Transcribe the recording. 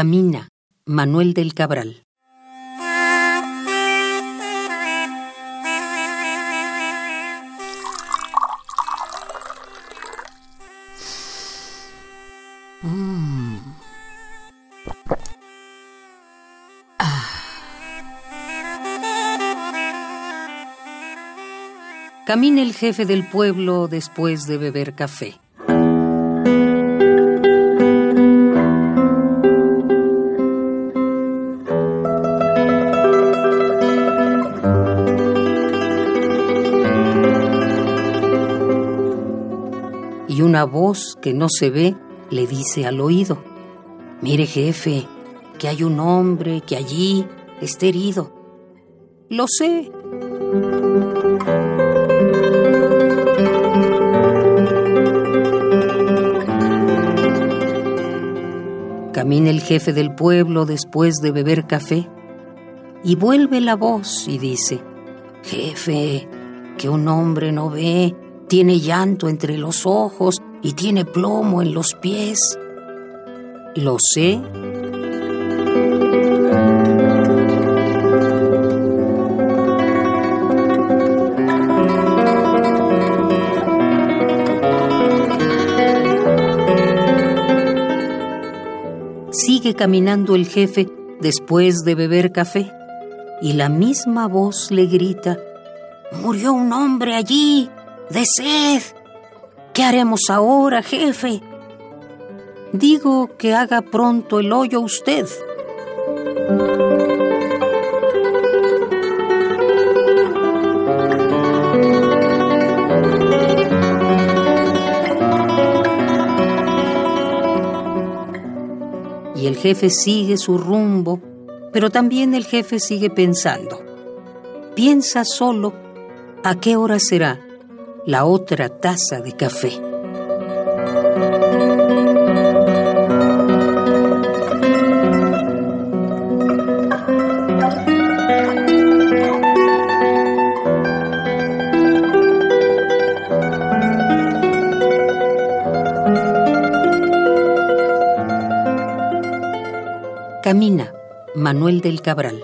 Camina, Manuel del Cabral. Camina el jefe del pueblo después de beber café. Una voz que no se ve le dice al oído, mire jefe, que hay un hombre que allí está herido. Lo sé. Camina el jefe del pueblo después de beber café y vuelve la voz y dice, Jefe, que un hombre no ve, tiene llanto entre los ojos y tiene plomo en los pies. Lo sé. Sigue caminando el jefe después de beber café y la misma voz le grita, Murió un hombre allí, de sed. ¿Qué haremos ahora, jefe? Digo que haga pronto el hoyo usted. Y el jefe sigue su rumbo, pero también el jefe sigue pensando. Piensa solo a qué hora será la otra taza de café. Camina, Manuel del Cabral.